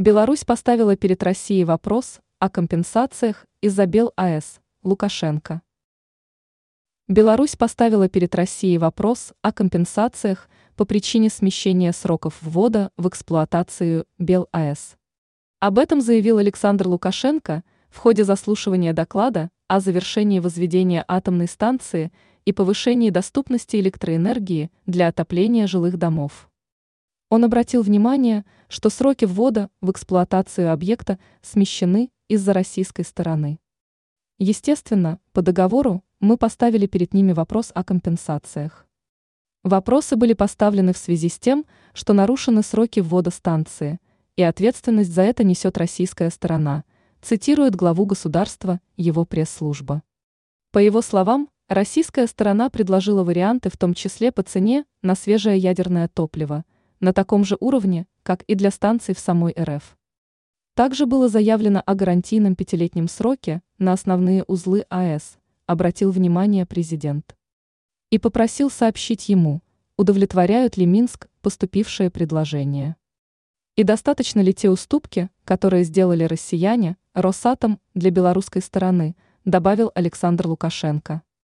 Беларусь поставила перед Россией вопрос о компенсациях из-за Бел-АЭС, Лукашенко. Беларусь поставила перед Россией вопрос о компенсациях по причине смещения сроков ввода в эксплуатацию Бел-АЭС. Об этом заявил Александр Лукашенко в ходе заслушивания доклада о завершении возведения атомной станции и повышении доступности электроэнергии для отопления жилых домов. Он обратил внимание, что сроки ввода в эксплуатацию объекта смещены из-за российской стороны. Естественно, по договору мы поставили перед ними вопрос о компенсациях. Вопросы были поставлены в связи с тем, что нарушены сроки ввода станции, и ответственность за это несет российская сторона, цитирует главу государства его пресс-служба. По его словам, российская сторона предложила варианты в том числе по цене на свежее ядерное топливо – на таком же уровне, как и для станций в самой РФ. Также было заявлено о гарантийном пятилетнем сроке на основные узлы АЭС, обратил внимание президент. И попросил сообщить ему, удовлетворяют ли Минск поступившие предложения. И достаточно ли те уступки, которые сделали россияне, Росатом для белорусской стороны, добавил Александр Лукашенко.